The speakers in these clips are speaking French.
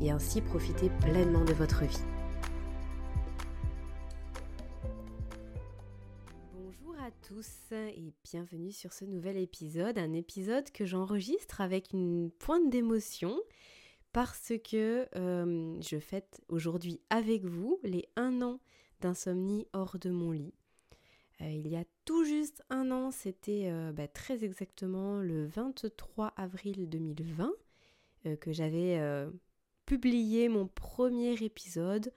et ainsi profiter pleinement de votre vie. Bonjour à tous et bienvenue sur ce nouvel épisode, un épisode que j'enregistre avec une pointe d'émotion parce que euh, je fête aujourd'hui avec vous les un an d'insomnie hors de mon lit. Euh, il y a tout juste un an, c'était euh, bah, très exactement le 23 avril 2020 que j'avais publié mon premier épisode,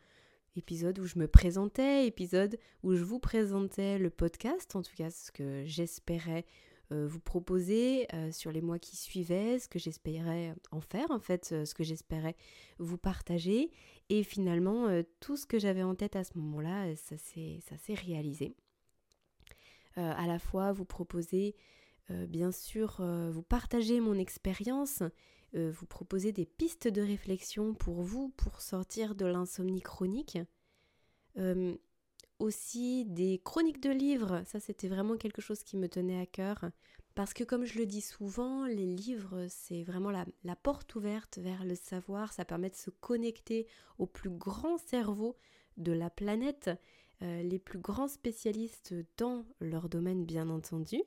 épisode où je me présentais, épisode où je vous présentais le podcast, en tout cas ce que j'espérais euh, vous proposer euh, sur les mois qui suivaient, ce que j'espérais en faire, en fait, euh, ce que j'espérais vous partager. Et finalement, tout ce que j'avais en tête à ce moment-là, ça s'est réalisé. à la fois vous proposer, bien sûr, vous partager mon expérience, euh, vous proposer des pistes de réflexion pour vous, pour sortir de l'insomnie chronique. Euh, aussi des chroniques de livres, ça c'était vraiment quelque chose qui me tenait à cœur. Parce que comme je le dis souvent, les livres, c'est vraiment la, porte ouverte vers le savoir, ça permet de se connecter au plus grand cerveau de la planète, euh, les plus grands spécialistes dans leur domaine bien entendu.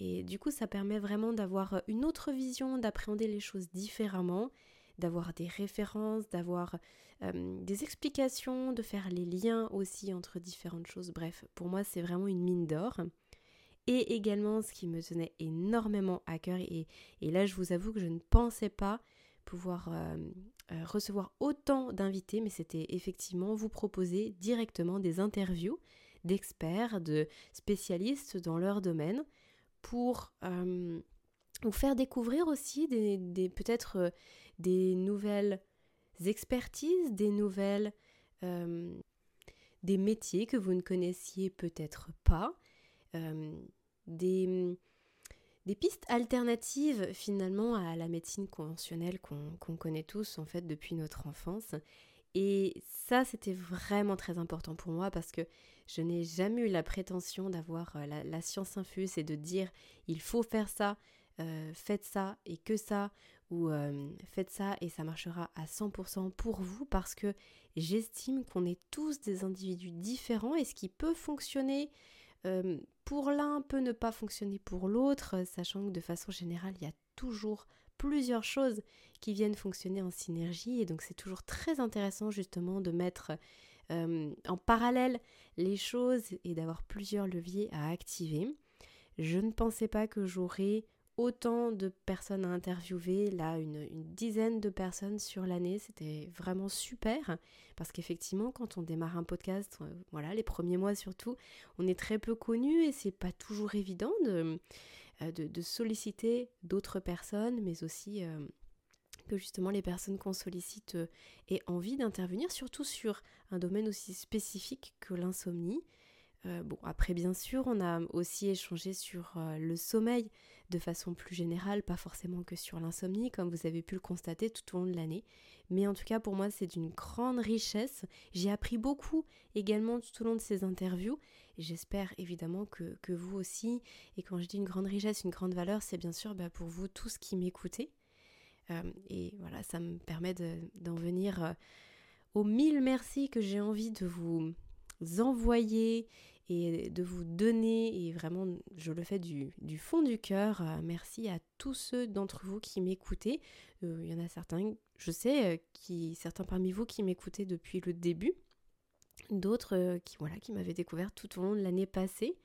Et du coup, ça permet vraiment d'avoir une autre vision, d'appréhender les choses différemment, d'avoir des références, d'avoir euh, des explications, de faire les liens aussi entre différentes choses. Bref, pour moi, c'est vraiment une mine d'or. Et également, ce qui me tenait énormément à cœur, et, là, je vous avoue que je ne pensais pas pouvoir euh, euh, recevoir autant d'invités, mais c'était effectivement vous proposer directement des interviews d'experts, de spécialistes dans leur domaine pour euh, vous faire découvrir aussi peut-être euh, des nouvelles expertises, des nouvelles euh, métiers que vous ne connaissiez peut-être pas, des, des, pistes alternatives finalement à la médecine conventionnelle qu'on connaît tous en fait depuis notre enfance. Et ça, c'était vraiment très important pour moi parce que je n'ai jamais eu la prétention d'avoir euh, la, science infuse et de dire il faut faire ça, euh, faites ça et que ça, ou euh, faites ça et ça marchera à 100% pour vous parce que j'estime qu'on est tous des individus différents et ce qui peut fonctionner pour l'un peut ne pas fonctionner pour l'autre, sachant que de façon générale, il y a toujours plusieurs choses qui viennent fonctionner en synergie. Et donc c'est toujours très intéressant justement de mettre euh, en parallèle les choses et d'avoir plusieurs leviers à activer. Je ne pensais pas que j'aurais autant de personnes à interviewer, là une, dizaine de personnes sur l'année, c'était vraiment super. Parce qu'effectivement quand on démarre un podcast, euh, voilà les premiers mois surtout, on est très peu connu et c'est pas toujours évident de, euh, de, solliciter d'autres personnes, mais aussi justement les personnes qu'on sollicite euh, aient envie d'intervenir, surtout sur un domaine aussi spécifique que l'insomnie. Euh, bon, après bien sûr, on a aussi échangé sur euh, le sommeil de façon plus générale, pas forcément que sur l'insomnie, comme vous avez pu le constater tout au long de l'année. Mais en tout cas, pour moi, c'est d'une grande richesse. J'ai appris beaucoup également tout au long de ces interviews. J'espère évidemment que, vous aussi. Et quand je dis une grande richesse, une grande valeur, c'est bien sûr bah, pour vous tous qui m'écoutez. Euh, et voilà, ça me permet d'en venir euh, aux mille merci que j'ai envie de vous envoyer et de vous donner, et vraiment je le fais du, fond du cœur. Euh, merci à tous ceux d'entre vous qui m'écoutez. Il y en a certains, je sais, qui, certains parmi vous qui m'écoutaient depuis le début, d'autres qui, voilà, qui m'avaient découvert tout au long de l'année passée.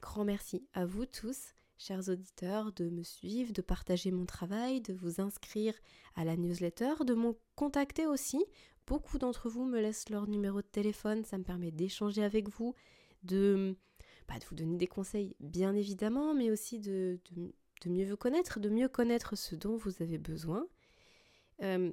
grand merci à vous tous chers auditeurs, de me suivre, de partager mon travail, de vous inscrire à la newsletter, de me contacter aussi. Beaucoup d'entre vous me laissent leur numéro de téléphone, ça me permet d'échanger avec vous, de, bah, de, vous donner des conseils bien évidemment, mais aussi de, mieux vous connaître, de mieux connaître ce dont vous avez besoin. Euh,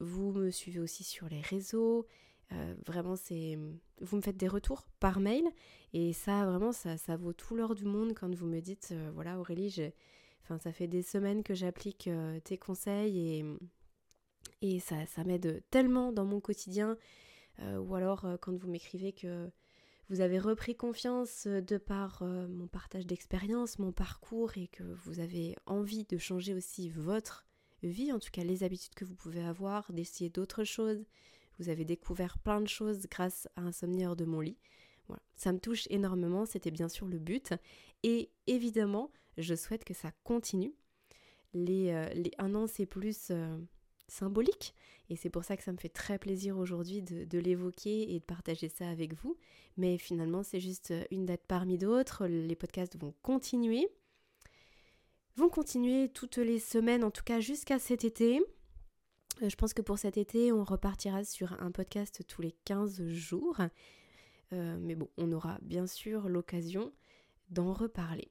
vous me suivez aussi sur les réseaux. Euh, vraiment, c'est vous me faites des retours par mail et ça, vraiment, ça, ça vaut tout l'or du monde quand vous me dites, euh, voilà Aurélie, enfin, ça fait des semaines que j'applique euh, tes conseils et, et ça, ça m'aide tellement dans mon quotidien. ou alors quand vous m'écrivez que vous avez repris confiance de par mon partage d'expérience, mon parcours et que vous avez envie de changer aussi votre vie, en tout cas les habitudes que vous pouvez avoir, d'essayer d'autres choses. Vous avez découvert plein de choses grâce à Insomnie hors de mon lit. Ça me touche énormément, c'était bien sûr le but. Et évidemment, je souhaite que ça continue. Euh, un an, c'est plus euh, symbolique. Et c'est pour ça que ça me fait très plaisir aujourd'hui de, de l'évoquer et de partager ça avec vous. Mais finalement, c'est juste une date parmi d'autres. Les podcasts vont continuer vont continuer toutes les semaines, en tout cas jusqu'à cet été. Euh, je pense que pour cet été, on repartira sur un podcast tous les 15 jours. Euh, mais bon, on aura bien sûr l'occasion d'en reparler.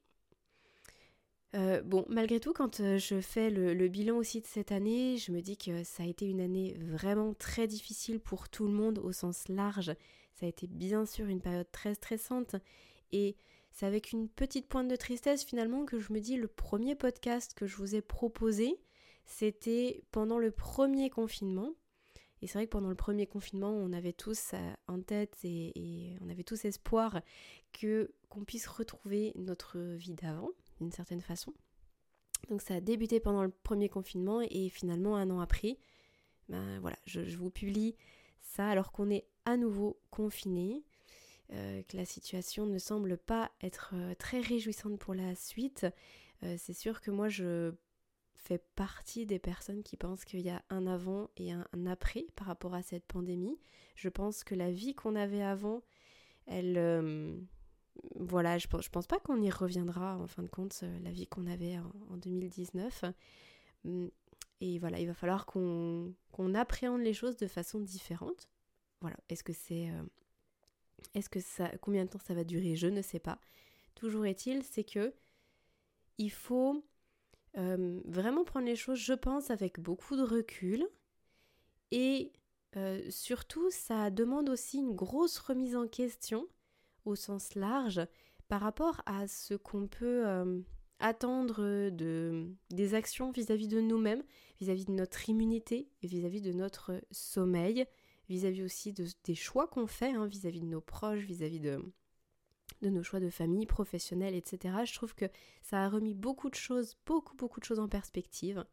Euh, bon, malgré tout, quand je fais le, bilan aussi de cette année, je me dis que ça a été une année vraiment très difficile pour tout le monde au sens large. Ça a été bien sûr une période très stressante et c'est avec une petite pointe de tristesse finalement que je me dis le premier podcast que je vous ai proposé, c'était pendant le premier confinement. Et c'est vrai que pendant le premier confinement, on avait tous euh, en tête et, on avait tous espoir que qu'on puisse retrouver notre vie d'avant, d'une certaine façon. Donc ça a débuté pendant le premier confinement et finalement un an après, ben voilà, je, vous publie ça alors qu'on est à nouveau confiné. Euh, que la situation ne semble pas être euh, très réjouissante pour la suite. C'est sûr que moi je fais partie des personnes qui pensent qu'il y a un avant et un, après par rapport à cette pandémie. Je pense que la vie qu'on avait avant, elle... voilà, je pense, je pense pas qu'on y reviendra en fin de compte, la vie qu'on avait en, 2019. Hum, et voilà, il va falloir qu'on appréhende les choses de façon différente. Voilà, est-ce que c'est est-ce que ça, combien de temps ça va durer Je ne sais pas. Toujours est-il, c'est que il faut euh, vraiment prendre les choses, je pense, avec beaucoup de recul. Et euh, surtout, ça demande aussi une grosse remise en question au sens large par rapport à ce qu'on peut euh, attendre de, des actions vis-à-vis de nous-mêmes, vis-à-vis de notre immunité, vis à -vis de notre sommeil, vis-à-vis aussi de, des choix qu'on fait, hein, vis-à-vis de nos proches, vis-à-vis de, de nos choix de famille, professionnels, etc. Je trouve que ça a remis beaucoup de choses, beaucoup, beaucoup de choses en perspective.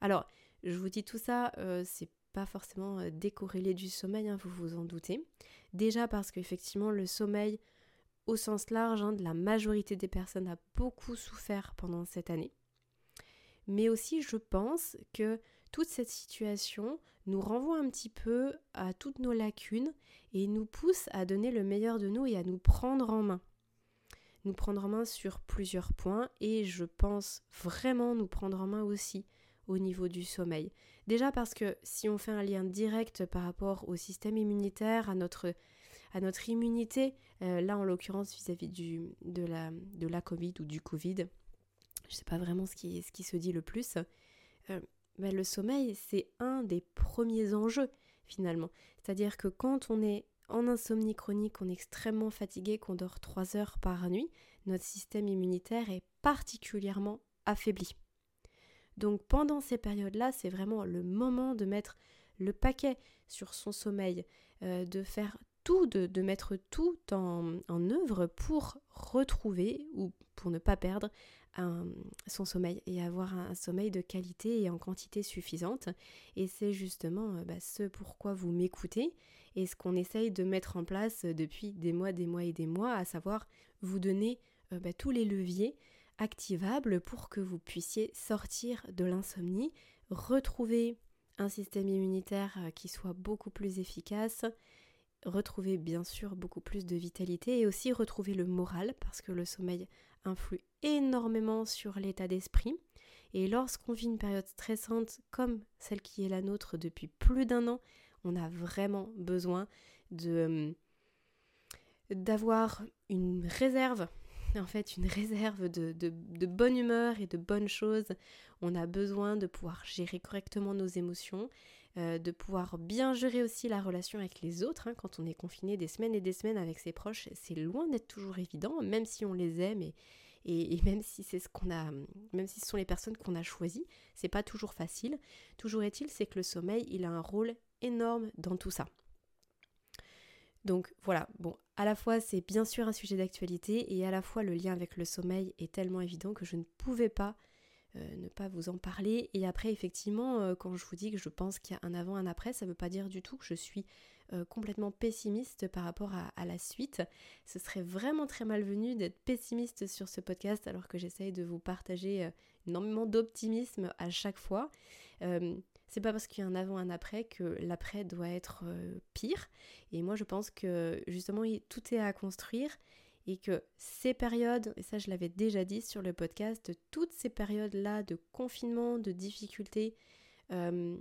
Alors, je vous dis tout ça, euh, c'est pas forcément euh, décorrélé du sommeil, hein, vous vous en doutez. Déjà parce qu'effectivement, le sommeil, au sens large, hein, de la majorité des personnes a beaucoup souffert pendant cette année. Mais aussi, je pense que toute cette situation nous renvoie un petit peu à toutes nos lacunes et nous pousse à donner le meilleur de nous et à nous prendre en main. Nous prendre en main sur plusieurs points et je pense vraiment nous prendre en main aussi au niveau du sommeil. Déjà parce que si on fait un lien direct par rapport au système immunitaire, à notre, immunité, euh, là en l'occurrence vis-à-vis de, la, Covid ou du Covid, je ne sais pas vraiment ce qui, ce qui se dit le plus, euh, le sommeil, c'est un des premiers enjeux finalement. C'est-à-dire que quand on est en insomnie chronique, on est extrêmement fatigué, qu'on dort 3 heures par nuit, notre système immunitaire est particulièrement affaibli. Donc pendant ces périodes-là, c'est vraiment le moment de mettre le paquet sur son sommeil, euh, de faire tout, de, mettre tout en, œuvre pour retrouver ou pour ne pas perdre son sommeil et avoir un, sommeil de qualité et en quantité suffisante. Et c'est justement euh, bah, ce pourquoi vous m'écoutez et ce qu'on essaye de mettre en place depuis des mois, des mois et des mois, à savoir vous donner euh, bah, tous les leviers activables pour que vous puissiez sortir de l'insomnie, retrouver un système immunitaire euh, qui soit beaucoup plus efficace, retrouver bien sûr beaucoup plus de vitalité et aussi retrouver le moral parce que le sommeil influe énormément sur l'état d'esprit. Et lorsqu'on vit une période stressante comme celle qui est la nôtre depuis plus d'un an, on a vraiment besoin de d'avoir une réserve, en fait une réserve de, de, bonne humeur et de bonnes choses. On a besoin de pouvoir gérer correctement nos émotions, euh, de pouvoir bien gérer aussi la relation avec les autres. Hein, quand on est confiné des semaines et des semaines avec ses proches, c'est loin d'être toujours évident, même si on les aime et, même si c'est ce qu'on a, même si ce sont les personnes qu'on a choisies, c'est pas toujours facile. Toujours est-il, c'est que le sommeil, il a un rôle énorme dans tout ça. Donc voilà, bon, à la fois c'est bien sûr un sujet d'actualité et à la fois le lien avec le sommeil est tellement évident que je ne pouvais pas euh, ne pas vous en parler. Et après, effectivement, euh, quand je vous dis que je pense qu'il y a un avant, un après, ça ne veut pas dire du tout que je suis euh, complètement pessimiste par rapport à, la suite. Ce serait vraiment très malvenu d'être pessimiste sur ce podcast alors que j'essaye de vous partager énormément d'optimisme à chaque fois. c'est pas parce qu'il y a un avant, un après que l'après doit être pire. Et moi, je pense que justement, tout est à construire et que ces périodes, et ça je l'avais déjà dit sur le podcast, toutes ces périodes-là de confinement, de difficultés, euh,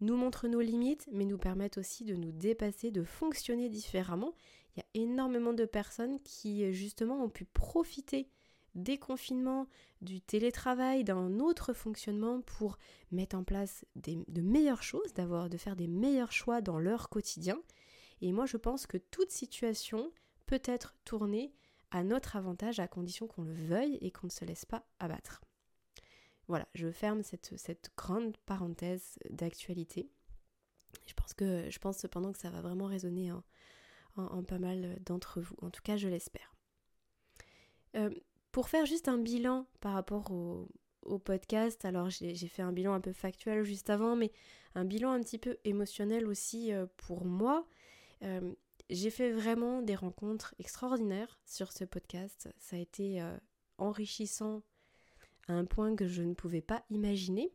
nous montrent nos limites, mais nous permettent aussi de nous dépasser, de fonctionner différemment. Il y a énormément de personnes qui justement ont pu profiter des confinements, du télétravail, d'un autre fonctionnement pour mettre en place de meilleures choses, d'avoir, de faire des meilleurs choix dans leur quotidien. Et moi je pense que toute situation peut être tourné à notre avantage à condition qu'on le veuille et qu'on ne se laisse pas abattre. Voilà, je ferme cette, grande parenthèse d'actualité. Je pense que je pense cependant que ça va vraiment résonner en, pas mal d'entre vous. En tout cas, je l'espère. Euh, pour faire juste un bilan par rapport au, podcast, alors j'ai fait un bilan un peu factuel juste avant, mais un bilan un petit peu émotionnel aussi euh, pour moi. Euh, j'ai fait vraiment des rencontres extraordinaires sur ce podcast. Ça a été euh, enrichissant à un point que je ne pouvais pas imaginer.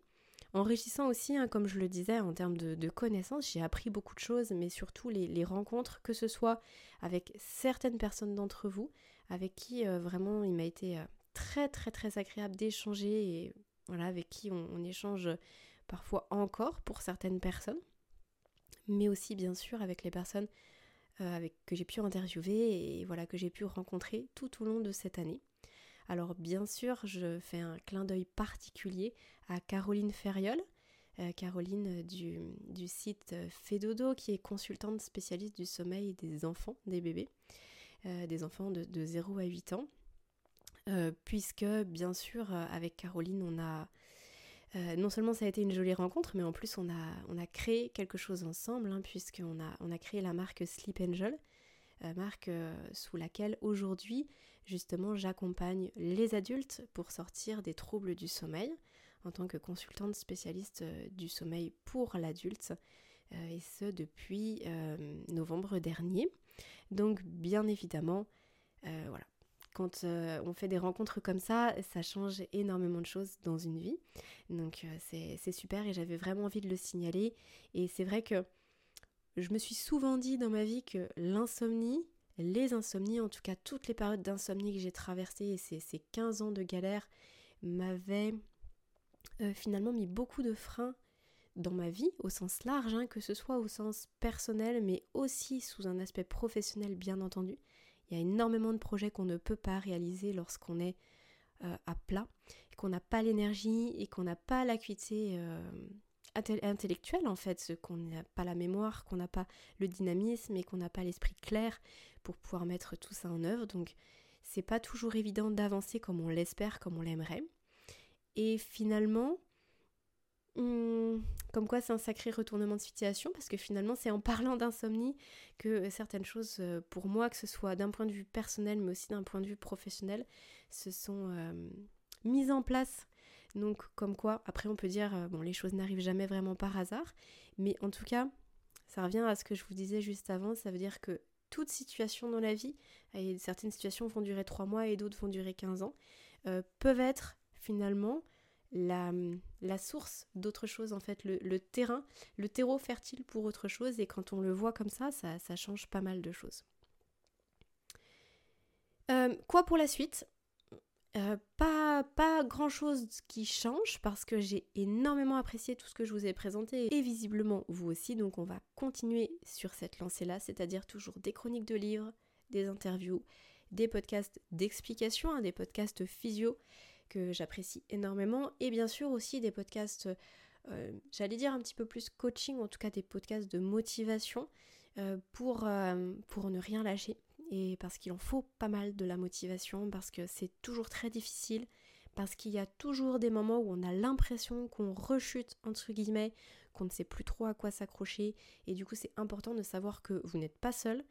Enrichissant aussi, hein, comme je le disais, en termes de, connaissances, j'ai appris beaucoup de choses, mais surtout les, rencontres, que ce soit avec certaines personnes d'entre vous, avec qui euh, vraiment il m'a été euh, très très très agréable d'échanger et voilà, avec qui on échange parfois encore pour certaines personnes, mais aussi bien sûr avec les personnes euh, avec, que j'ai pu interviewer et voilà que j'ai pu rencontrer tout au long de cette année. Alors bien sûr, je fais un clin d'œil particulier à Caroline Ferriol, euh, Caroline du, site Fedodo, qui est consultante spécialiste du sommeil des enfants, des bébés, euh, des enfants de, de, 0 à 8 ans. puisque bien sûr, avec Caroline, on a euh, non seulement ça a été une jolie rencontre, mais en plus on a, on a créé quelque chose ensemble, hein, puisqu'on a, on a créé la marque Sleep Angel, euh, marque euh, sous laquelle aujourd'hui justement j'accompagne les adultes pour sortir des troubles du sommeil en tant que consultante spécialiste du sommeil pour l'adulte, et ce depuis novembre dernier. Donc bien évidemment, voilà, quand euh, on fait des rencontres comme ça, ça change énormément de choses dans une vie. Donc euh, c'est super et j'avais vraiment envie de le signaler. Et c'est vrai que je me suis souvent dit dans ma vie que l'insomnie, les insomnies, en tout cas toutes les périodes d'insomnie que j'ai traversées et ces, ces, 15 ans de galère, m'avaient euh, finalement mis beaucoup de freins dans ma vie au sens large, hein, que ce soit au sens personnel, mais aussi sous un aspect professionnel bien entendu. Il y a énormément de projets qu'on ne peut pas réaliser lorsqu'on est euh, à plat, qu'on n'a pas l'énergie et qu'on n'a pas l'acuité euh, intellectuelle en fait, qu'on n'a pas la mémoire, qu'on n'a pas le dynamisme et qu'on n'a pas l'esprit clair pour pouvoir mettre tout ça en œuvre. Donc c'est pas toujours évident d'avancer comme on l'espère, comme on l'aimerait. Et finalement, comme quoi c'est un sacré retournement de situation parce que finalement c'est en parlant d'insomnie que certaines choses euh, pour moi, que ce soit d'un point de vue personnel mais aussi d'un point de vue professionnel, se sont euh, mises en place. Donc comme quoi, après on peut dire, euh, bon les choses n'arrivent jamais vraiment par hasard, mais en tout cas, ça revient à ce que je vous disais juste avant, ça veut dire que toute situation dans la vie, et certaines situations vont durer 3 mois et d'autres vont durer 15 ans, peuvent être finalement la, source d'autre chose, en fait, le, terrain, le terreau fertile pour autre chose, et quand on le voit comme ça, ça, change pas mal de choses. Euh, quoi pour la suite? Euh, pas, pas grand chose qui change parce que j'ai énormément apprécié tout ce que je vous ai présenté. Et visiblement vous aussi. Donc on va continuer sur cette lancée là c'est à dire toujours des chroniques de livres des interviews des podcasts d'explication hein, des podcasts physio que j'apprécie énormément, et bien sûr aussi des podcasts j'allais dire un petit peu plus coaching, en tout cas des podcasts de motivation pour, pour ne rien lâcher. Et parce qu'il en faut pas mal de la motivation, parce que c'est toujours très difficile, parce qu'il y a toujours des moments où on a l'impression qu'on rechute, entre guillemets, qu'on ne sait plus trop à quoi s'accrocher. Et du coup, c'est important de savoir que vous n'êtes pas seul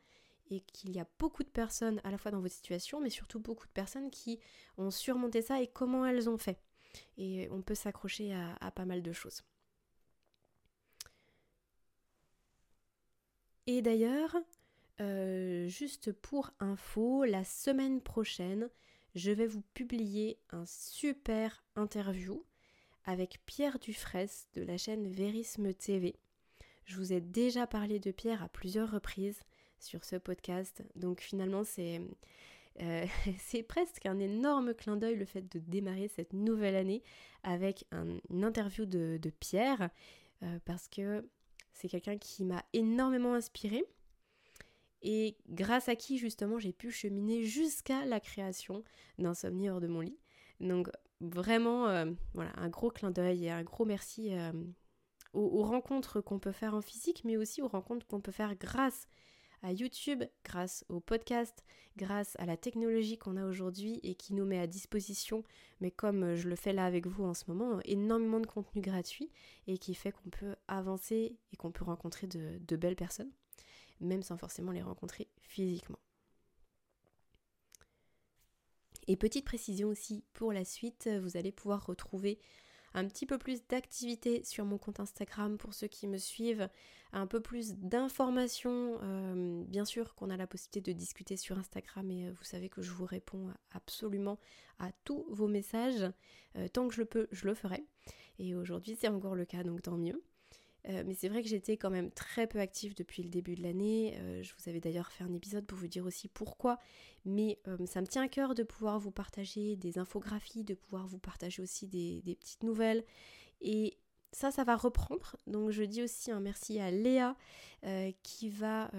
et qu'il y a beaucoup de personnes à la fois dans votre situation, mais surtout beaucoup de personnes qui ont surmonté ça et comment elles ont fait. Et on peut s'accrocher à, pas mal de choses. Et d'ailleurs, euh, juste pour info, la semaine prochaine, je vais vous publier un super interview avec Pierre Dufresne de la chaîne Verisme TV. Je vous ai déjà parlé de Pierre à plusieurs reprises sur ce podcast, donc finalement c'est euh, c'est presque un énorme clin d'œil le fait de démarrer cette nouvelle année avec une interview de, Pierre, euh, parce que c'est quelqu'un qui m'a énormément inspiré et grâce à qui justement j'ai pu cheminer jusqu'à la création d'Insomnie hors de mon lit. Donc vraiment, euh, voilà, un gros clin d'œil et un gros merci euh, aux, rencontres qu'on peut faire en physique, mais aussi aux rencontres qu'on peut faire grâce à YouTube, grâce au podcast, grâce à la technologie qu'on a aujourd'hui et qui nous met à disposition, mais comme je le fais là avec vous en ce moment, énormément de contenu gratuit et qui fait qu'on peut avancer et qu'on peut rencontrer de belles personnes même sans forcément les rencontrer physiquement. Et petite précision aussi pour la suite, vous allez pouvoir retrouver un petit peu plus d'activité sur mon compte Instagram pour ceux qui me suivent, un peu plus d'informations. Euh, bien sûr qu'on a la possibilité de discuter sur Instagram et euh, vous savez que je vous réponds absolument à tous vos messages. Euh, tant que je le peux, je le ferai. Et aujourd'hui c'est encore le cas, donc tant mieux. Euh, mais c'est vrai que j'étais quand même très peu active depuis le début de l'année. Euh, je vous avais d'ailleurs fait un épisode pour vous dire aussi pourquoi. Mais euh, ça me tient à cœur de pouvoir vous partager des infographies, de pouvoir vous partager aussi des, petites nouvelles. Et ça, ça va reprendre. Donc je dis aussi un merci à Léa qui, va,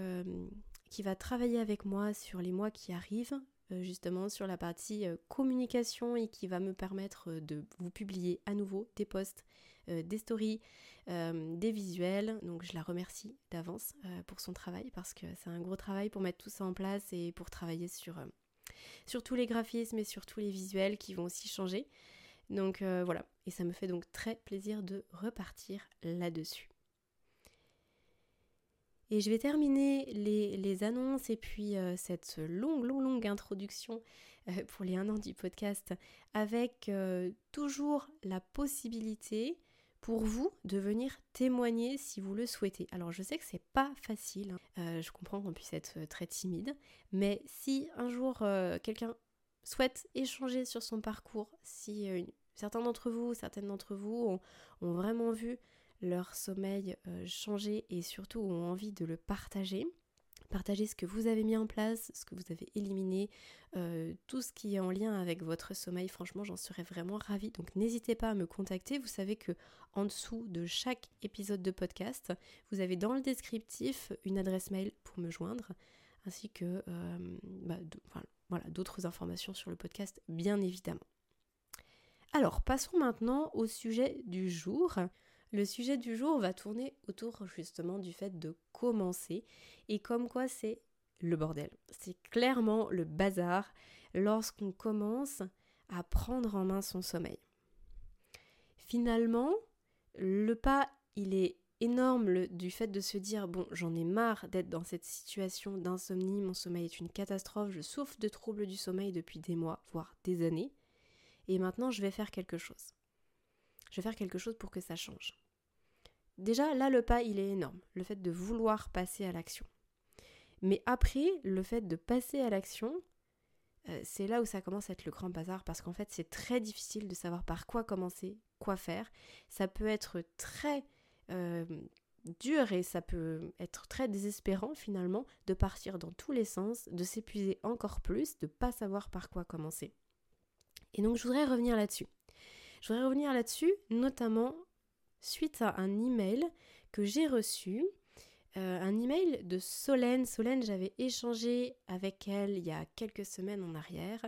qui va travailler avec moi sur les mois qui arrivent justement sur la partie communication et qui va me permettre de vous publier à nouveau des posts, des stories, euh, des visuels. Donc je la remercie d'avance euh, pour son travail parce que c'est un gros travail pour mettre tout ça en place et pour travailler sur, euh, sur tous les graphismes et sur tous les visuels qui vont aussi changer. Donc voilà, et ça me fait donc très plaisir de repartir là-dessus. Et je vais terminer les, les annonces et puis cette longue, longue, longue introduction pour les un an du podcast avec toujours la possibilité pour vous de venir témoigner si vous le souhaitez. Alors je sais que c'est pas facile, hein. euh, je comprends qu'on puisse être euh, très timide, mais si un jour euh, quelqu'un souhaite échanger sur son parcours, si certains d'entre vous, certaines d'entre vous ont, vraiment vu leur sommeil changer et surtout ont envie de le partager, Partagez ce que vous avez mis en place, ce que vous avez éliminé, euh, tout ce qui est en lien avec votre sommeil. Franchement, j'en serais vraiment ravie. Donc n'hésitez pas à me contacter. Vous savez que en dessous de chaque épisode de podcast, vous avez dans le descriptif une adresse mail pour me joindre, ainsi que euh, bah, d'autres informations sur le podcast, bien évidemment. Alors, passons maintenant au sujet du jour. Le sujet du jour va tourner autour justement du fait de commencer et comme quoi c'est le bordel. C'est clairement le bazar lorsqu'on commence à prendre en main son sommeil. Finalement, le pas, il est énorme du fait de se dire bon, j'en ai marre d'être dans cette situation d'insomnie, mon sommeil est une catastrophe, je souffre de troubles du sommeil depuis des mois, voire des années, et maintenant je vais faire quelque chose. Je vais faire quelque chose pour que ça change. Déjà, là, le pas, il est énorme, le fait de vouloir passer à l'action. Mais après, le fait de passer à l'action, euh, c'est là où ça commence à être le grand bazar, parce qu'en fait, c'est très difficile de savoir par quoi commencer, quoi faire. Ça peut être très euh, dur et ça peut être très désespérant finalement de partir dans tous les sens, de s'épuiser encore plus, de pas savoir par quoi commencer. Et donc, je voudrais revenir là-dessus. Je voudrais revenir là-dessus, notamment suite à un email que j'ai reçu, euh, un email de Solène. Solène, j'avais échangé avec elle il y a quelques semaines en arrière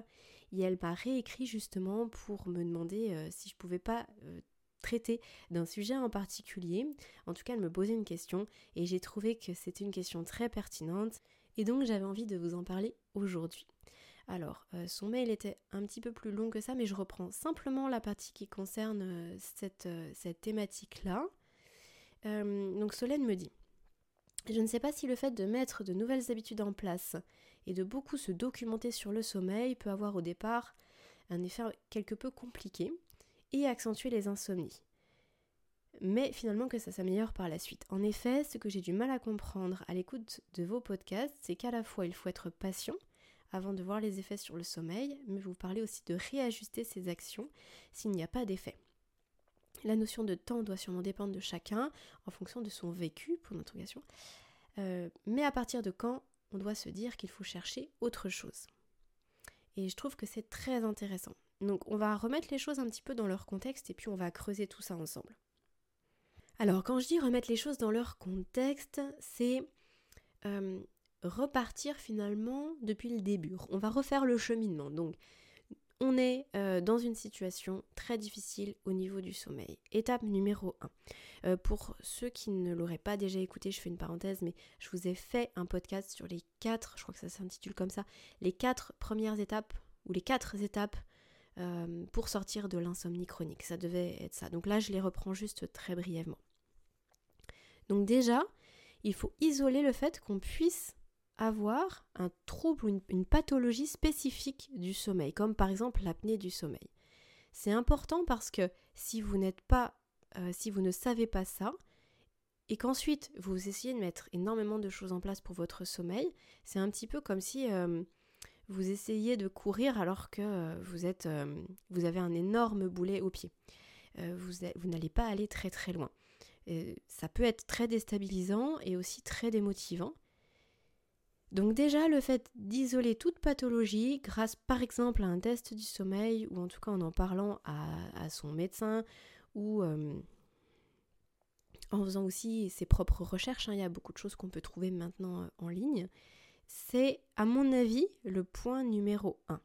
et elle m'a réécrit justement pour me demander euh, si je pouvais pas euh, traiter d'un sujet en particulier. En tout cas, elle me posait une question et j'ai trouvé que c'était une question très pertinente et donc j'avais envie de vous en parler aujourd'hui. Alors, euh, son mail était un petit peu plus long que ça, mais je reprends simplement la partie qui concerne euh, cette, euh, cette thématique-là. donc Solène me dit, je ne sais pas si le fait de mettre de nouvelles habitudes en place et de beaucoup se documenter sur le sommeil peut avoir au départ un effet quelque peu compliqué et accentuer les insomnies. Mais finalement que ça s'améliore par la suite. En effet, ce que j'ai du mal à comprendre à l'écoute de vos podcasts, c'est qu'à la fois il faut être patient avant de voir les effets sur le sommeil, mais vous parlez aussi de réajuster ses actions s'il n'y a pas d'effet. La notion de temps doit sûrement dépendre de chacun en fonction de son vécu, pour l'interrogation. Euh, mais à partir de quand on doit se dire qu'il faut chercher autre chose? Et je trouve que c'est très intéressant. Donc on va remettre les choses un petit peu dans leur contexte et puis on va creuser tout ça ensemble. Alors quand je dis remettre les choses dans leur contexte, c'est euh, repartir finalement depuis le début. On va refaire le cheminement. Donc, on est euh, dans une situation très difficile au niveau du sommeil. Étape numéro 1. Euh, pour ceux qui ne l'auraient pas déjà écouté, je fais une parenthèse, mais je vous ai fait un podcast sur les quatre, je crois que ça s'intitule comme ça, les quatre premières étapes, ou les quatre étapes euh, pour sortir de l'insomnie chronique. Ça devait être ça. Donc là, je les reprends juste très brièvement. Donc déjà, il faut isoler le fait qu'on puisse avoir un trouble ou une, pathologie spécifique du sommeil, comme par exemple l'apnée du sommeil. C'est important parce que si vous n'êtes pas, euh, si vous ne savez pas ça, et qu'ensuite vous essayez de mettre énormément de choses en place pour votre sommeil, c'est un petit peu comme si euh, vous essayez de courir alors que euh, vous avez un énorme boulet au pied. vous, vous n'allez pas aller très très loin. ça peut être très déstabilisant et aussi très démotivant. Donc déjà, le fait d'isoler toute pathologie grâce par exemple à un test du sommeil, ou en tout cas en en parlant à, son médecin, ou euh, en faisant aussi ses propres recherches, hein, il y a beaucoup de choses qu'on peut trouver maintenant euh, en ligne, c'est à mon avis le point numéro 1.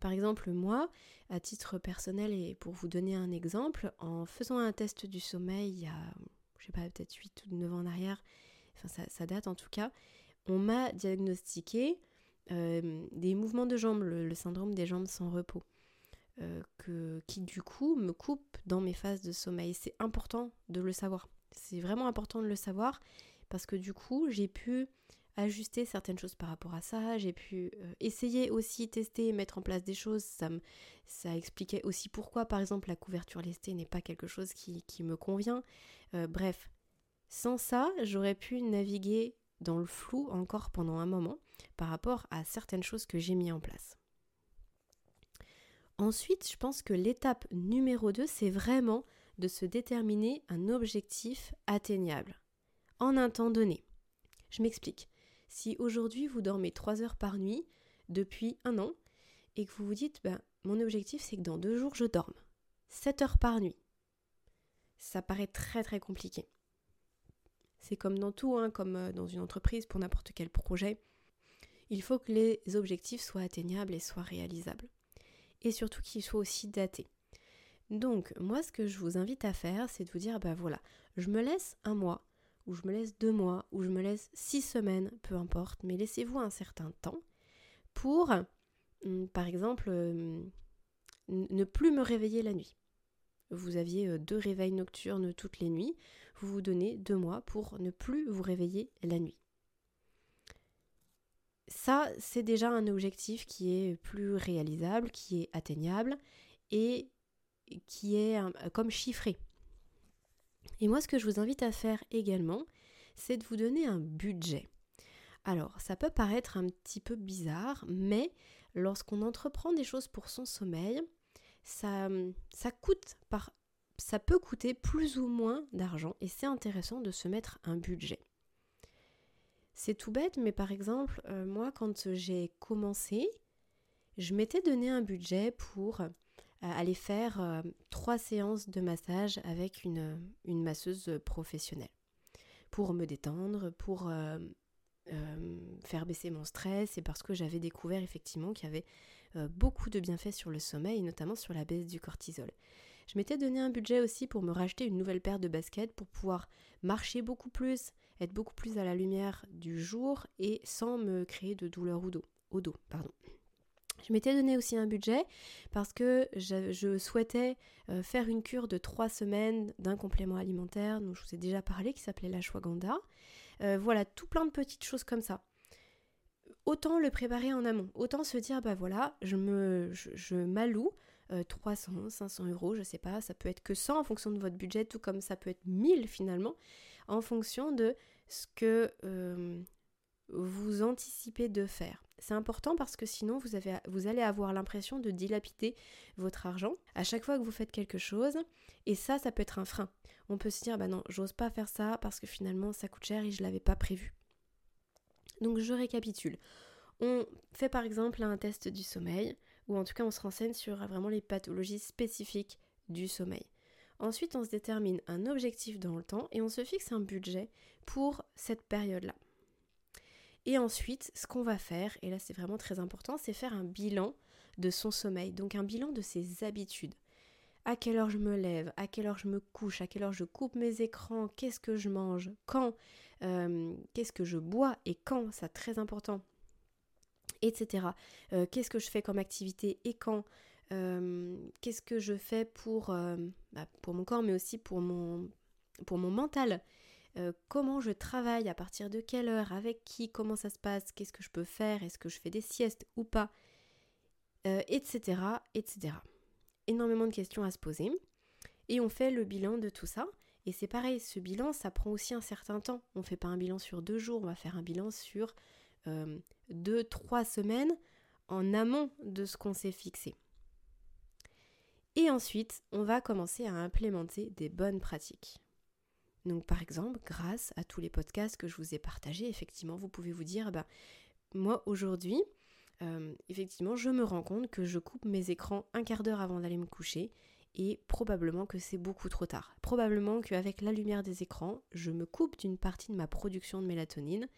Par exemple, moi, à titre personnel et pour vous donner un exemple, en faisant un test du sommeil il y a, je sais pas, peut-être 8 ou 9 ans en arrière, enfin ça, ça date en tout cas, on m'a diagnostiqué euh, des mouvements de jambes, le, syndrome des jambes sans repos, euh, qui du coup me coupe dans mes phases de sommeil. C'est important de le savoir. C'est vraiment important de le savoir parce que du coup j'ai pu ajuster certaines choses par rapport à ça, j'ai pu euh, essayer aussi, tester et mettre en place des choses, ça, expliquait aussi pourquoi par exemple la couverture lestée n'est pas quelque chose qui me convient. bref, sans ça, j'aurais pu naviguer dans le flou encore pendant un moment par rapport à certaines choses que j'ai mis en place. Ensuite, je pense que l'étape numéro 2, c'est vraiment de se déterminer un objectif atteignable en un temps donné. Je m'explique. Si aujourd'hui vous dormez 3 heures par nuit depuis un an et que vous vous dites ben, mon objectif c'est que dans deux jours je dorme 7 heures par nuit, ça paraît très très compliqué. C'est comme dans tout, hein, comme euh, dans une entreprise, pour n'importe quel projet. Il faut que les objectifs soient atteignables et soient réalisables. Et surtout qu'ils soient aussi datés. Donc, moi, ce que je vous invite à faire, c'est de vous dire, ben voilà, je me laisse un mois, ou je me laisse deux mois, ou je me laisse six semaines, peu importe, mais laissez-vous un certain temps pour, hum, par exemple, hum, ne plus me réveiller la nuit. Vous aviez euh, deux réveils nocturnes toutes les nuits vous vous donnez deux mois pour ne plus vous réveiller la nuit. Ça, c'est déjà un objectif qui est plus réalisable, qui est atteignable et qui est comme chiffré. Et moi, ce que je vous invite à faire également, c'est de vous donner un budget. Alors, ça peut paraître un petit peu bizarre, mais lorsqu'on entreprend des choses pour son sommeil, ça, ça coûte par ça peut coûter plus ou moins d'argent et c'est intéressant de se mettre un budget. C'est tout bête, mais par exemple, euh, moi, quand j'ai commencé, je m'étais donné un budget pour euh, aller faire euh, trois séances de massage avec une, une, masseuse professionnelle. Pour me détendre, pour faire baisser mon stress, et parce que j'avais découvert effectivement qu'il y avait beaucoup de bienfaits sur le sommeil, notamment sur la baisse du cortisol. Je m'étais donné un budget aussi pour me racheter une nouvelle paire de baskets pour pouvoir marcher beaucoup plus, être beaucoup plus à la lumière du jour et sans me créer de douleur au dos. Au dos pardon. Je m'étais donné aussi un budget parce que je, souhaitais euh, faire une cure de trois semaines d'un complément alimentaire dont je vous ai déjà parlé qui s'appelait l'ashwagandha. Euh, voilà, tout plein de petites choses comme ça. Autant le préparer en amont, autant se dire bah voilà, je me je, m'alloue 300, euh, 500 euros, je sais pas, ça peut être que 100 en fonction de votre budget, tout comme ça peut être 1000 finalement, en fonction de ce que vous anticipez de faire. C'est important parce que sinon vous, avez, vous allez avoir l'impression de dilapider votre argent à chaque fois que vous faites quelque chose. Et ça, ça peut être un frein. On peut se dire, bah non, j'ose pas faire ça parce que finalement ça coûte cher et je l'avais pas prévu. Donc je récapitule. On fait par exemple un test du sommeil, ou en tout cas on se renseigne sur vraiment les pathologies spécifiques du sommeil. Ensuite, on se détermine un objectif dans le temps et on se fixe un budget pour cette période-là. Et ensuite, ce qu'on va faire, et là c'est vraiment très important, c'est faire un bilan de son sommeil, donc un bilan de ses habitudes. À quelle heure je me lève, à quelle heure je me couche, à quelle heure je coupe mes écrans, qu'est-ce que je mange, quand, euh, qu'est-ce que je bois? Et quand, c'est très important, etc. Euh, qu'est-ce que je fais comme activité? Et quand, euh, qu'est-ce que je fais pour, bah, pour mon corps mais aussi pour mon, mental? Comment je travaille, à partir de quelle heure, avec qui, comment ça se passe, qu'est-ce que je peux faire, est-ce que je fais des siestes ou pas, etc., etc. Énormément de questions à se poser. Et on fait le bilan de tout ça. Et c'est pareil, ce bilan, ça prend aussi un certain temps. On ne fait pas un bilan sur deux jours, on va faire un bilan sur euh, deux, trois semaines en amont de ce qu'on s'est fixé. Et ensuite, on va commencer à implémenter des bonnes pratiques. Donc par exemple, grâce à tous les podcasts que je vous ai partagés, effectivement, vous pouvez vous dire, bah, moi aujourd'hui, euh, effectivement, je me rends compte que je coupe mes écrans un quart d'heure avant d'aller me coucher et probablement que c'est beaucoup trop tard. Probablement qu'avec la lumière des écrans, je me coupe d'une partie de ma production de mélatonine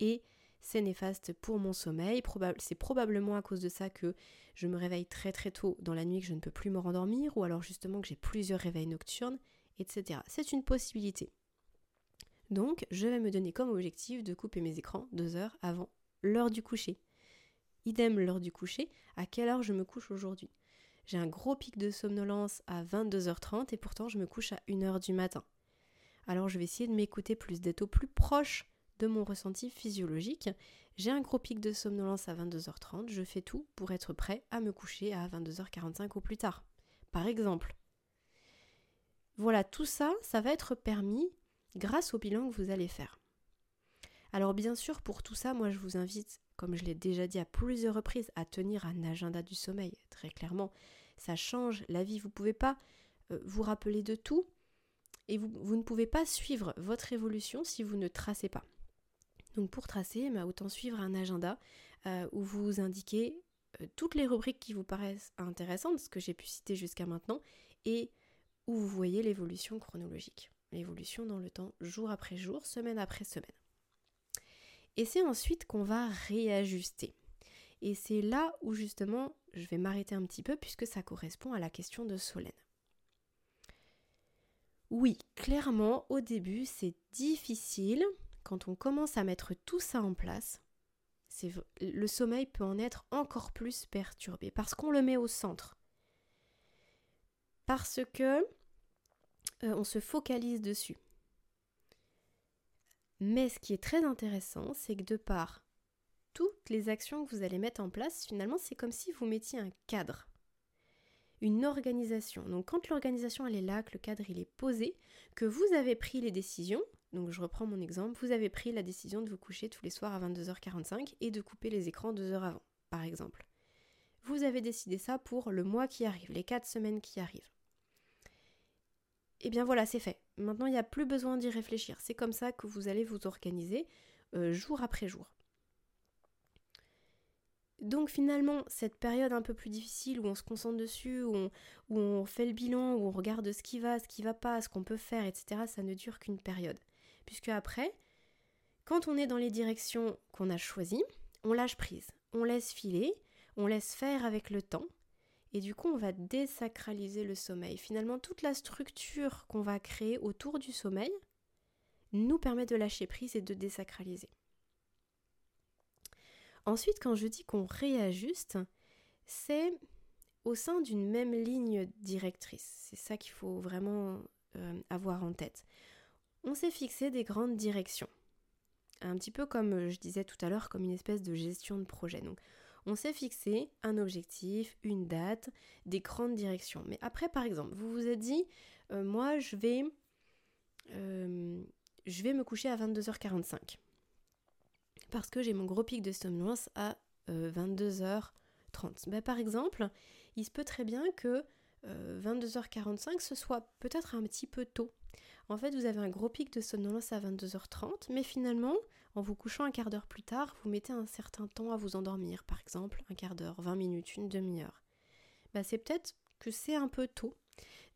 et c'est néfaste pour mon sommeil. c'est probablement à cause de ça que je me réveille très très tôt dans la nuit, que je ne peux plus me rendormir, ou alors justement que j'ai plusieurs réveils nocturnes etc. C'est une possibilité. Donc, je vais me donner comme objectif de couper mes écrans deux heures avant l'heure du coucher. Idem l'heure du coucher, à quelle heure je me couche aujourd'hui? J'ai un gros pic de somnolence à 22h30 et pourtant je me couche à 1h du matin. Alors je vais essayer de m'écouter plus, d'être au plus proche de mon ressenti physiologique. J'ai un gros pic de somnolence à 22h30, je fais tout pour être prêt à me coucher à 22h45 ou plus tard. Par exemple, voilà, tout ça, ça va être permis grâce au bilan que vous allez faire. Alors bien sûr, pour tout ça, moi je vous invite, comme je l'ai déjà dit à plusieurs reprises, à tenir un agenda du sommeil. Très clairement, ça change la vie. Vous ne pouvez pas euh, vous rappeler de tout et vous, ne pouvez pas suivre votre évolution si vous ne tracez pas. Donc pour tracer, bah, autant suivre un agenda euh, où vous indiquez euh, toutes les rubriques qui vous paraissent intéressantes, ce que j'ai pu citer jusqu'à maintenant, et où vous voyez l'évolution chronologique, l'évolution dans le temps jour après jour, semaine après semaine. Et c'est ensuite qu'on va réajuster. Et c'est là où justement je vais m'arrêter un petit peu puisque ça correspond à la question de Solène. Oui, clairement, au début, c'est difficile quand on commence à mettre tout ça en place. Le sommeil peut en être encore plus perturbé parce qu'on le met au centre parce que euh, on se focalise dessus. Mais ce qui est très intéressant, c'est que de par toutes les actions que vous allez mettre en place, finalement, c'est comme si vous mettiez un cadre, une organisation. Donc quand l'organisation elle est là, que le cadre il est posé, que vous avez pris les décisions, donc je reprends mon exemple, vous avez pris la décision de vous coucher tous les soirs à 22h45 et de couper les écrans deux heures avant, par exemple. Vous avez décidé ça pour le mois qui arrive, les quatre semaines qui arrivent et eh bien voilà, c'est fait. Maintenant, il n'y a plus besoin d'y réfléchir. C'est comme ça que vous allez vous organiser euh, jour après jour. Donc finalement, cette période un peu plus difficile où on se concentre dessus, où on, fait le bilan, où on regarde ce qui va, ce qui va pas, ce qu'on peut faire, etc., ça ne dure qu'une période. Puisque après, quand on est dans les directions qu'on a choisies, on lâche prise, on laisse filer, on laisse faire avec le temps, Et du coup, on va désacraliser le sommeil. Finalement, toute la structure qu'on va créer autour du sommeil nous permet de lâcher prise et de désacraliser. Ensuite, quand je dis qu'on réajuste, c'est au sein d'une même ligne directrice. C'est ça qu'il faut vraiment euh, avoir en tête. On s'est fixé des grandes directions. Un petit peu comme euh, je disais tout à l'heure, comme une espèce de gestion de projet. On s'est fixé un objectif, une date, des grandes directions. Mais après, par exemple, vous vous êtes dit, euh, moi, je vais, je vais me coucher à 22h45 parce que j'ai mon gros pic de somnolence à 22h30. Ben, par exemple, il se peut très bien que 22h45 euh, ce soit peut-être un petit peu tôt. En fait, vous avez un gros pic de somnolence à 22h30, mais finalement, en vous couchant un quart d'heure plus tard, vous mettez un certain temps à vous endormir, par exemple un quart d'heure, 20 minutes, une demi-heure. Bah, c'est peut-être que c'est un peu tôt.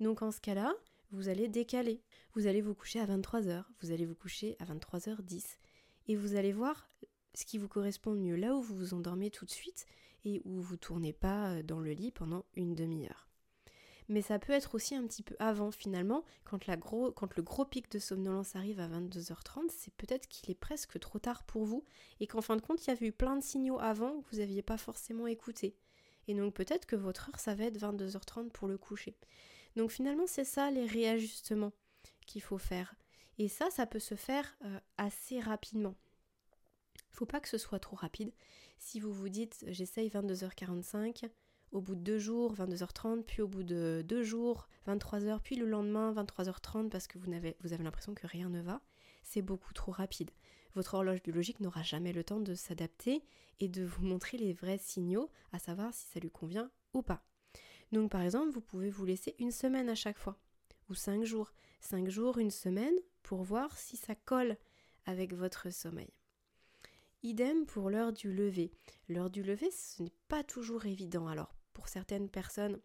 Donc en ce cas-là, vous allez décaler. Vous allez vous coucher à 23h, vous allez vous coucher à 23h10, et vous allez voir ce qui vous correspond mieux, là où vous vous endormez tout de suite et où vous tournez pas euh, dans le lit pendant une demi-heure. Mais ça peut être aussi un petit peu avant finalement, quand, le gros pic de somnolence arrive à 22h30, c'est peut-être qu'il est presque trop tard pour vous et qu'en fin de compte, il y avait eu plein de signaux avant que vous n'aviez pas forcément écouté. Et donc peut-être que votre heure, ça va être 22h30 pour le coucher. Donc finalement, c'est ça les réajustements qu'il faut faire. Et ça, ça peut se faire euh, assez rapidement. Il faut pas que ce soit trop rapide. Si vous vous dites j'essaye 22h45, au bout de deux jours 22h30, puis au bout de deux jours 23h, puis le lendemain 23h30 parce que vous avez, vous avez l'impression que rien ne va, c'est beaucoup trop rapide. Votre horloge biologique n'aura jamais le temps de s'adapter et de vous montrer les vrais signaux, à savoir si ça lui convient ou pas. Donc par exemple, vous pouvez vous laisser une semaine à chaque fois, ou cinq jours. Cinq jours, une semaine, pour voir si ça colle avec votre sommeil. Idem pour l'heure du lever. L'heure du lever, ce n'est pas toujours évident. Alors, pour certaines personnes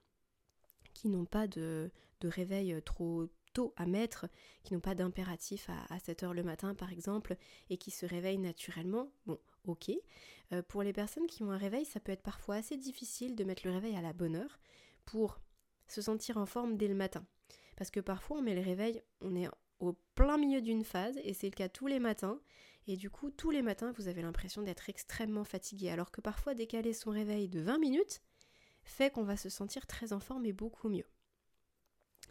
qui n'ont pas de, réveil trop tôt à mettre, qui n'ont pas d'impératif à, 7 heures le matin par exemple, et qui se réveillent naturellement, bon, ok. Euh, pour les personnes qui ont un réveil, ça peut être parfois assez difficile de mettre le réveil à la bonne heure pour se sentir en forme dès le matin. Parce que parfois on met le réveil, on est au plein milieu d'une phase, et c'est le cas tous les matins, et du coup tous les matins vous avez l'impression d'être extrêmement fatigué, alors que parfois décaler son réveil de 20 minutes fait qu'on va se sentir très en forme et beaucoup mieux.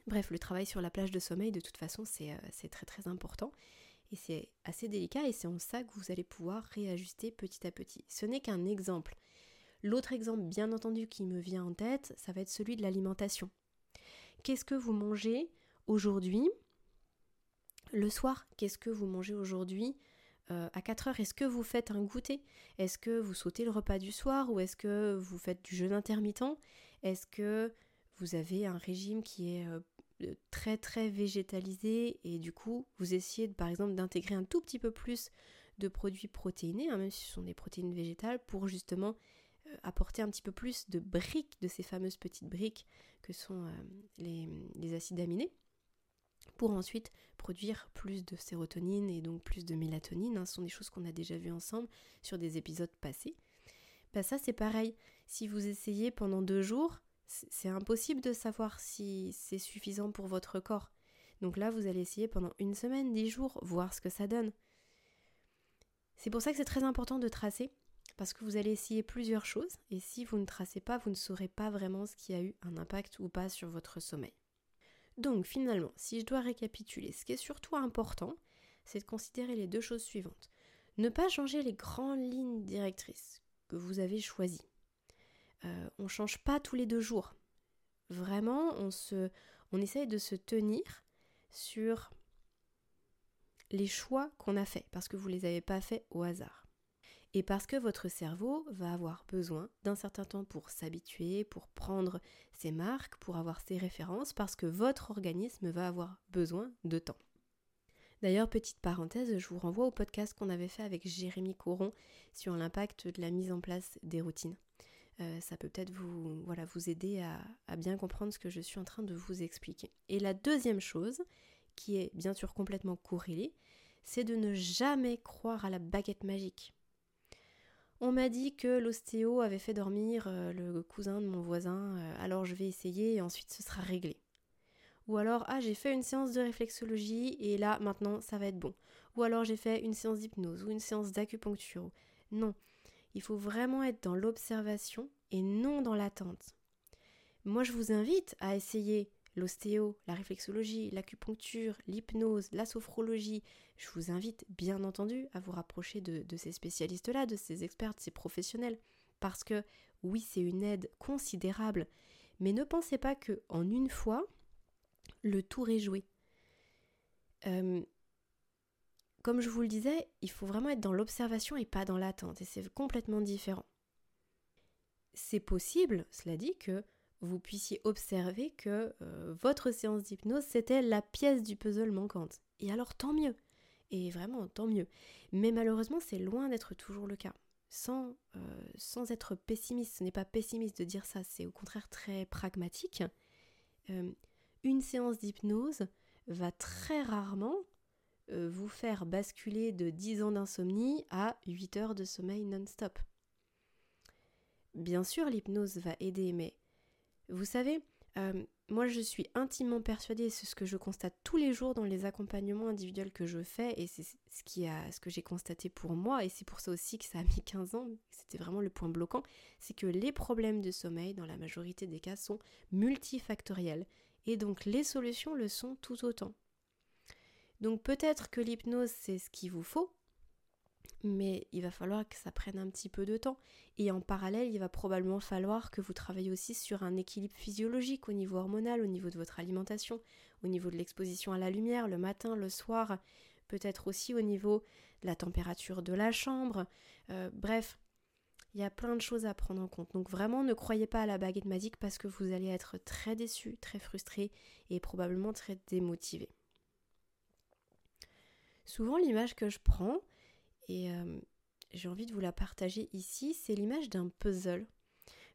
Bref, le travail sur la plage de sommeil, de toute façon, c'est euh, très très important. Et c'est assez délicat et c'est en ça que vous allez pouvoir réajuster petit à petit. Ce n'est qu'un exemple. L'autre exemple, bien entendu, qui me vient en tête, ça va être celui de l'alimentation. Qu'est-ce que vous mangez aujourd'hui? Le soir, qu'est-ce que vous mangez aujourd'hui? Euh, à 4 heures, est-ce que vous faites un goûter? Est-ce que vous sautez le repas du soir ou est-ce que vous faites du jeûne intermittent? Est-ce que vous avez un régime qui est euh, euh, très très végétalisé et du coup vous essayez par exemple d'intégrer un tout petit peu plus de produits protéinés, hein, même si ce sont des protéines végétales, pour justement apporter un petit peu plus de briques, de ces fameuses petites briques que sont les acides aminés? Pour ensuite produire plus de sérotonine et donc plus de mélatonine. Hein. ce sont des choses qu'on a déjà vues ensemble sur des épisodes passés. Bah ça c'est pareil. Si vous essayez pendant deux jours, c'est impossible de savoir si c'est suffisant pour votre corps. Donc là, vous allez essayer pendant une semaine, dix jours, voir ce que ça donne. C'est pour ça que c'est très important de tracer, parce que vous allez essayer plusieurs choses, et si vous ne tracez pas, vous ne saurez pas vraiment ce qui a eu un impact ou pas sur votre sommeil. Donc finalement, si je dois récapituler, ce qui est surtout important, c'est de considérer les deux choses suivantes. Ne pas changer les grandes lignes directrices que vous avez choisies. Euh, on ne change pas tous les deux jours. Vraiment, on, se, on essaye de se tenir sur les choix qu'on a faits, parce que vous ne les avez pas faits au hasard et parce que votre cerveau va avoir besoin d'un certain temps pour s'habituer, pour prendre ses marques, pour avoir ses références, parce que votre organisme va avoir besoin de temps. D'ailleurs, petite parenthèse, je vous renvoie au podcast qu'on avait fait avec Jérémy Coron sur l'impact de la mise en place des routines. Euh, ça peut peut-être vous, voilà, vous aider à, à bien comprendre ce que je suis en train de vous expliquer. Et la deuxième chose, qui est bien sûr complètement corrélée, c'est de ne jamais croire à la baguette magique On m'a dit que l'ostéo avait fait dormir euh, le cousin de mon voisin, euh, alors je vais essayer et ensuite ce sera réglé. Ou alors, ah, j'ai fait une séance de réflexologie et là, maintenant, ça va être bon. Ou alors, j'ai fait une séance d'hypnose ou une séance d'acupuncture. Non, il faut vraiment être dans l'observation et non dans l'attente. Moi, je vous invite à essayer l'ostéo, la réflexologie, l'acupuncture, l'hypnose, la sophrologie. Je vous invite bien entendu à vous rapprocher de, ces spécialistes-là, de ces experts, de ces professionnels, parce que oui, c'est une aide considérable, mais ne pensez pas que en une fois, le tour est joué. Euh, comme je vous le disais, il faut vraiment être dans l'observation et pas dans l'attente, et c'est complètement différent. C'est possible, cela dit, que vous puissiez observer que euh, votre séance d'hypnose, c'était la pièce du puzzle manquante. Et alors tant mieux. Et vraiment, tant mieux. Mais malheureusement, c'est loin d'être toujours le cas. Sans, euh, sans être pessimiste, ce n'est pas pessimiste de dire ça, c'est au contraire très pragmatique. Euh, une séance d'hypnose va très rarement vous faire basculer de 10 ans d'insomnie à 8 heures de sommeil non-stop. Bien sûr, l'hypnose va aider, mais vous savez, euh, moi je suis intimement persuadée, c'est ce que je constate tous les jours dans les accompagnements individuels que je fais, et c'est ce, ce que j'ai constaté pour moi, et c'est pour ça aussi que ça a mis 15 ans, c'était vraiment le point bloquant, c'est que les problèmes de sommeil, dans la majorité des cas, sont multifactoriels, et donc les solutions le sont tout autant. Donc peut-être que l'hypnose c'est ce qu'il vous faut, mais il va falloir que ça prenne un petit peu de temps. Et en parallèle, il va probablement falloir que vous travaillez aussi sur un équilibre physiologique au niveau hormonal, au niveau de votre alimentation, au niveau de l'exposition à la lumière le matin, le soir, peut-être aussi au niveau de la température de la chambre. Euh, bref, il y a plein de choses à prendre en compte. Donc vraiment, ne croyez pas à la baguette magique parce que vous allez être très déçu, très frustré et probablement très démotivé. Souvent, l'image que je prends, et euh, j'ai envie de vous la partager ici, c'est l'image d'un puzzle.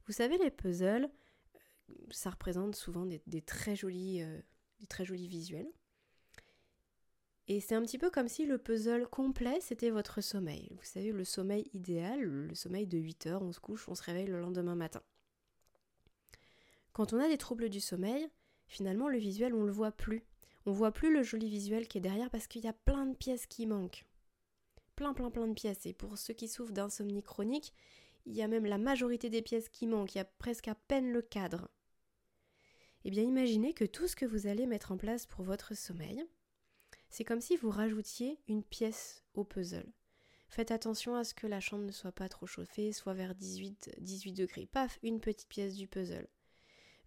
Vous savez, les puzzles, euh, ça représente souvent des, très jolis, euh, des très jolis visuels. Et c'est un petit peu comme si le puzzle complet, c'était votre sommeil. Vous savez, le sommeil idéal, le sommeil de 8 heures, on se couche, on se réveille le lendemain matin. Quand on a des troubles du sommeil, finalement, le visuel, on ne le voit plus. On voit plus le joli visuel qui est derrière parce qu'il y a plein de pièces qui manquent plein plein plein de pièces. Et pour ceux qui souffrent d'insomnie chronique, il y a même la majorité des pièces qui manquent, il y a presque à peine le cadre. Eh bien imaginez que tout ce que vous allez mettre en place pour votre sommeil, c'est comme si vous rajoutiez une pièce au puzzle. Faites attention à ce que la chambre ne soit pas trop chauffée, soit vers 18, 18 degrés. Paf, une petite pièce du puzzle.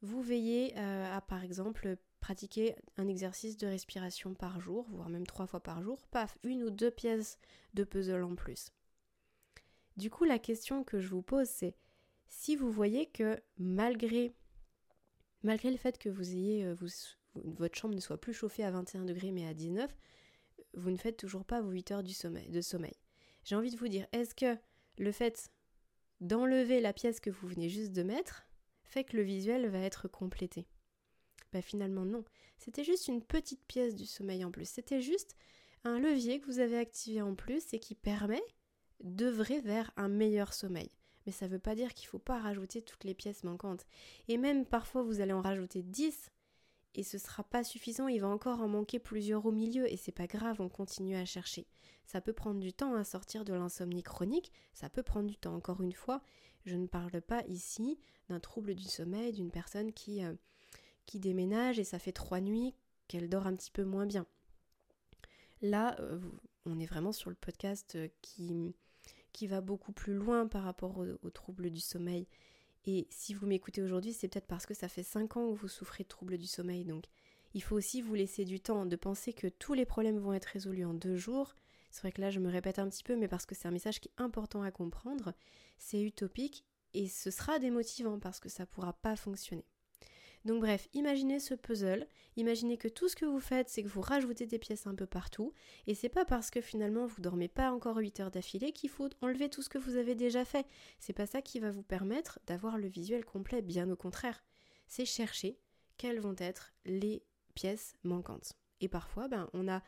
Vous veillez euh, à par exemple pratiquer un exercice de respiration par jour, voire même trois fois par jour, paf, une ou deux pièces de puzzle en plus. Du coup, la question que je vous pose, c'est si vous voyez que malgré, malgré le fait que vous ayez, euh, votre chambre ne soit plus chauffée à 21 degrés mais à 19, vous ne faites toujours pas vos 8 heures du de sommeil. J'ai envie de vous dire, est-ce que le fait d'enlever la pièce que vous venez juste de mettre fait que le visuel va être complété? Bah finalement non, c'était juste une petite pièce du sommeil en plus, c'était juste un levier que vous avez activé en plus et qui permet d'œuvrer vers un meilleur sommeil. Mais ça ne veut pas dire qu'il ne faut pas rajouter toutes les pièces manquantes. Et même parfois vous allez en rajouter 10 et ce sera pas suffisant, il va encore en manquer plusieurs au milieu et c'est pas grave, on continue à chercher. Ça peut prendre du temps à sortir de l'insomnie chronique, ça peut prendre du temps encore une fois. Je ne parle pas ici d'un trouble du sommeil, d'une personne qui euh, qui déménage et ça fait trois nuits qu'elle dort un petit peu moins bien. Là, euh, on est vraiment sur le podcast euh, qui, qui va beaucoup plus loin par rapport aux, troubles du sommeil. Et si vous m'écoutez aujourd'hui, c'est peut-être parce que ça fait cinq ans que vous souffrez de troubles du sommeil. Donc, il faut aussi vous laisser du temps de penser que tous les problèmes vont être résolus en deux jours. C'est vrai que là, je me répète un petit peu, mais parce que c'est un message qui est important à comprendre. C'est utopique et ce sera démotivant parce que ça ne pourra pas fonctionner. Donc bref, imaginez ce puzzle, imaginez que tout ce que vous faites, c'est que vous rajoutez des pièces un peu partout, et c'est pas parce que finalement vous dormez pas encore 8 heures d'affilée qu'il faut enlever tout ce que vous avez déjà fait. C'est pas ça qui va vous permettre d'avoir le visuel complet, bien au contraire. C'est chercher quelles vont être les pièces manquantes. Et parfois, ben, on a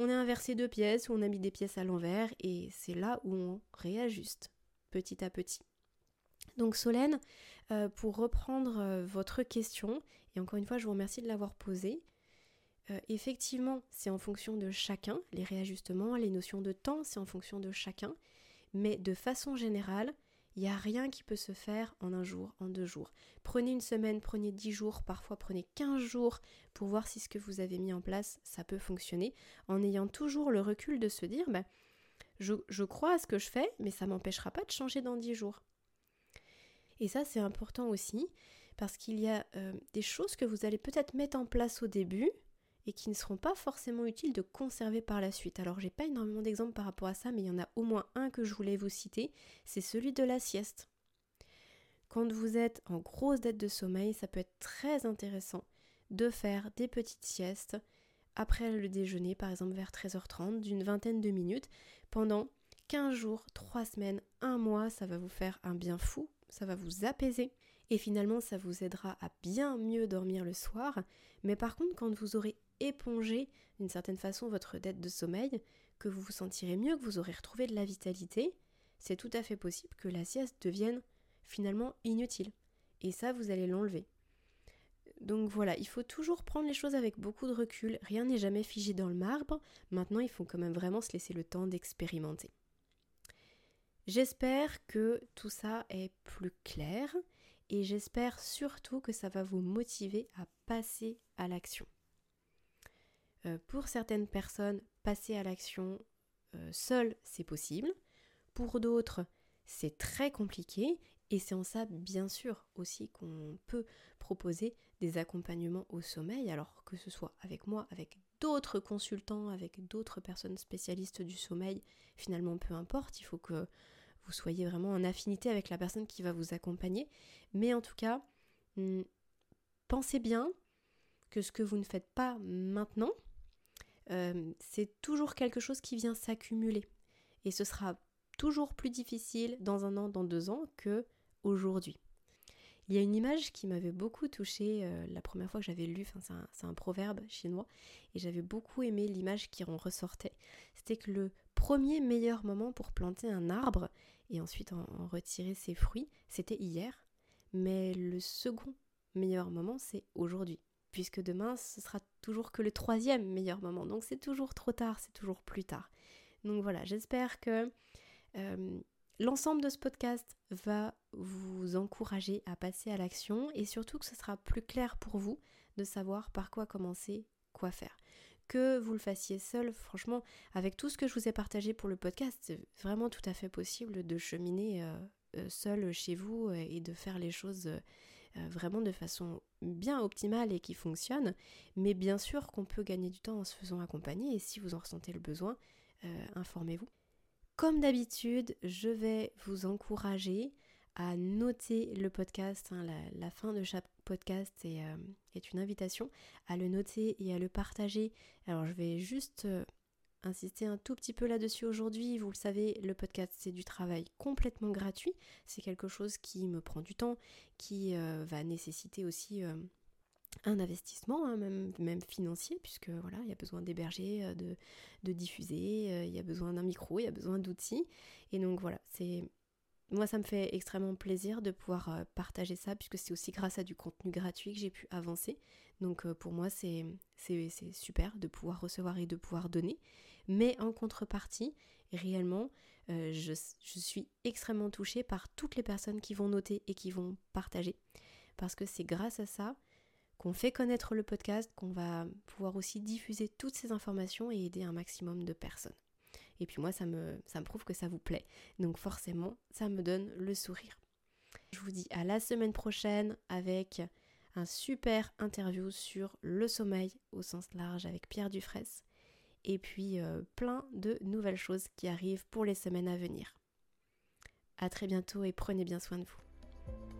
on a inversé deux pièces ou on a mis des pièces à l'envers et c'est là où on réajuste. petit à petit. Donc Solène, euh, pour reprendre euh, votre question, et encore une fois je vous remercie de l'avoir posée, euh, effectivement c'est en fonction de chacun, les réajustements, les notions de temps, c'est en fonction de chacun, mais de façon générale, il n'y a rien qui peut se faire en un jour, en deux jours. Prenez une semaine, prenez dix jours, parfois prenez quinze jours pour voir si ce que vous avez mis en place, ça peut fonctionner, en ayant toujours le recul de se dire, bah, je, crois à ce que je fais, mais ça m'empêchera pas de changer dans dix jours. Et ça, c'est important aussi, parce qu'il y a euh, des choses que vous allez peut-être mettre en place au début, et qui ne seront pas forcément utiles de conserver par la suite. Alors j'ai pas énormément d'exemples par rapport à ça, mais il y en a au moins un que je voulais vous citer, c'est celui de la sieste. Quand vous êtes en grosse dette de sommeil, ça peut être très intéressant de faire des petites siestes après le déjeuner, par exemple vers 13h30, d'une vingtaine de minutes, pendant 15 jours, 3 semaines, 1 mois, ça va vous faire un bien fou, ça va vous apaiser et finalement ça vous aidera à bien mieux dormir le soir. Mais par contre, quand vous aurez éponger d'une certaine façon votre dette de sommeil, que vous vous sentirez mieux, que vous aurez retrouvé de la vitalité, c'est tout à fait possible que la sieste devienne finalement inutile. Et ça, vous allez l'enlever. Donc voilà, il faut toujours prendre les choses avec beaucoup de recul. Rien n'est jamais figé dans le marbre. Maintenant, il faut quand même vraiment se laisser le temps d'expérimenter. J'espère que tout ça est plus clair et j'espère surtout que ça va vous motiver à passer à l'action. Euh, pour certaines personnes, passer à l'action euh, seul, c'est possible. Pour d'autres, c'est très compliqué. Et c'est en ça, bien sûr, aussi qu'on peut proposer des accompagnements au sommeil, alors que ce soit avec moi, avec d'autres consultants, avec d'autres personnes spécialistes du sommeil, finalement, peu importe, il faut que soyez vraiment en affinité avec la personne qui va vous accompagner. Mais en tout cas, hmm, pensez bien que ce que vous ne faites pas maintenant, euh, c'est toujours quelque chose qui vient s'accumuler. Et ce sera toujours plus difficile dans un an, dans deux ans que aujourd'hui. Il y a une image qui m'avait beaucoup touchée euh, la première fois que j'avais lu, c'est un, proverbe chinois, et j'avais beaucoup aimé l'image qui en ressortait. C'était que le premier meilleur moment pour planter un arbre et ensuite en retirer ses fruits, c'était hier, mais le second meilleur moment, c'est aujourd'hui puisque demain ce sera toujours que le troisième meilleur moment. Donc c'est toujours trop tard, c'est toujours plus tard. Donc voilà, j'espère que euh, l'ensemble de ce podcast va vous encourager à passer à l'action et surtout que ce sera plus clair pour vous de savoir par quoi commencer, quoi faire. Que vous le fassiez seul, franchement, avec tout ce que je vous ai partagé pour le podcast, c'est vraiment tout à fait possible de cheminer euh, euh, seul chez vous et de faire les choses euh, vraiment de façon bien optimale et qui fonctionne, mais bien sûr qu'on peut gagner du temps en se faisant accompagner et si vous en ressentez le besoin, euh, informez-vous. Comme d'habitude, je vais vous encourager à noter le podcast. Hein, la, fin de chaque podcast est, euh, est, une invitation à le noter et à le partager. Alors je vais juste insister un tout petit peu là-dessus aujourd'hui. Vous le savez, le podcast, c'est du travail complètement gratuit. C'est quelque chose qui me prend du temps, qui euh, va nécessiter aussi euh, un investissement, hein, même, financier, puisque voilà, il y a besoin d'héberger, euh, de, diffuser, il y a besoin d'un micro, il y a besoin d'outils. Et donc voilà, c'est moi, ça me fait extrêmement plaisir de pouvoir partager ça, puisque c'est aussi grâce à du contenu gratuit que j'ai pu avancer. Donc pour moi, c'est super de pouvoir recevoir et de pouvoir donner. Mais en contrepartie, réellement, euh, je, suis extrêmement touchée par toutes les personnes qui vont noter et qui vont partager. Parce que c'est grâce à ça qu'on fait connaître le podcast, qu'on va pouvoir aussi diffuser toutes ces informations et aider un maximum de personnes. Et puis moi, ça me, prouve que ça vous plaît. Donc forcément, ça me donne le sourire. Je vous dis à la semaine prochaine avec un super interview sur le sommeil au sens large avec Pierre Dufresne et puis euh, plein de nouvelles choses qui arrivent pour les semaines à venir. A très bientôt et prenez bien soin de vous.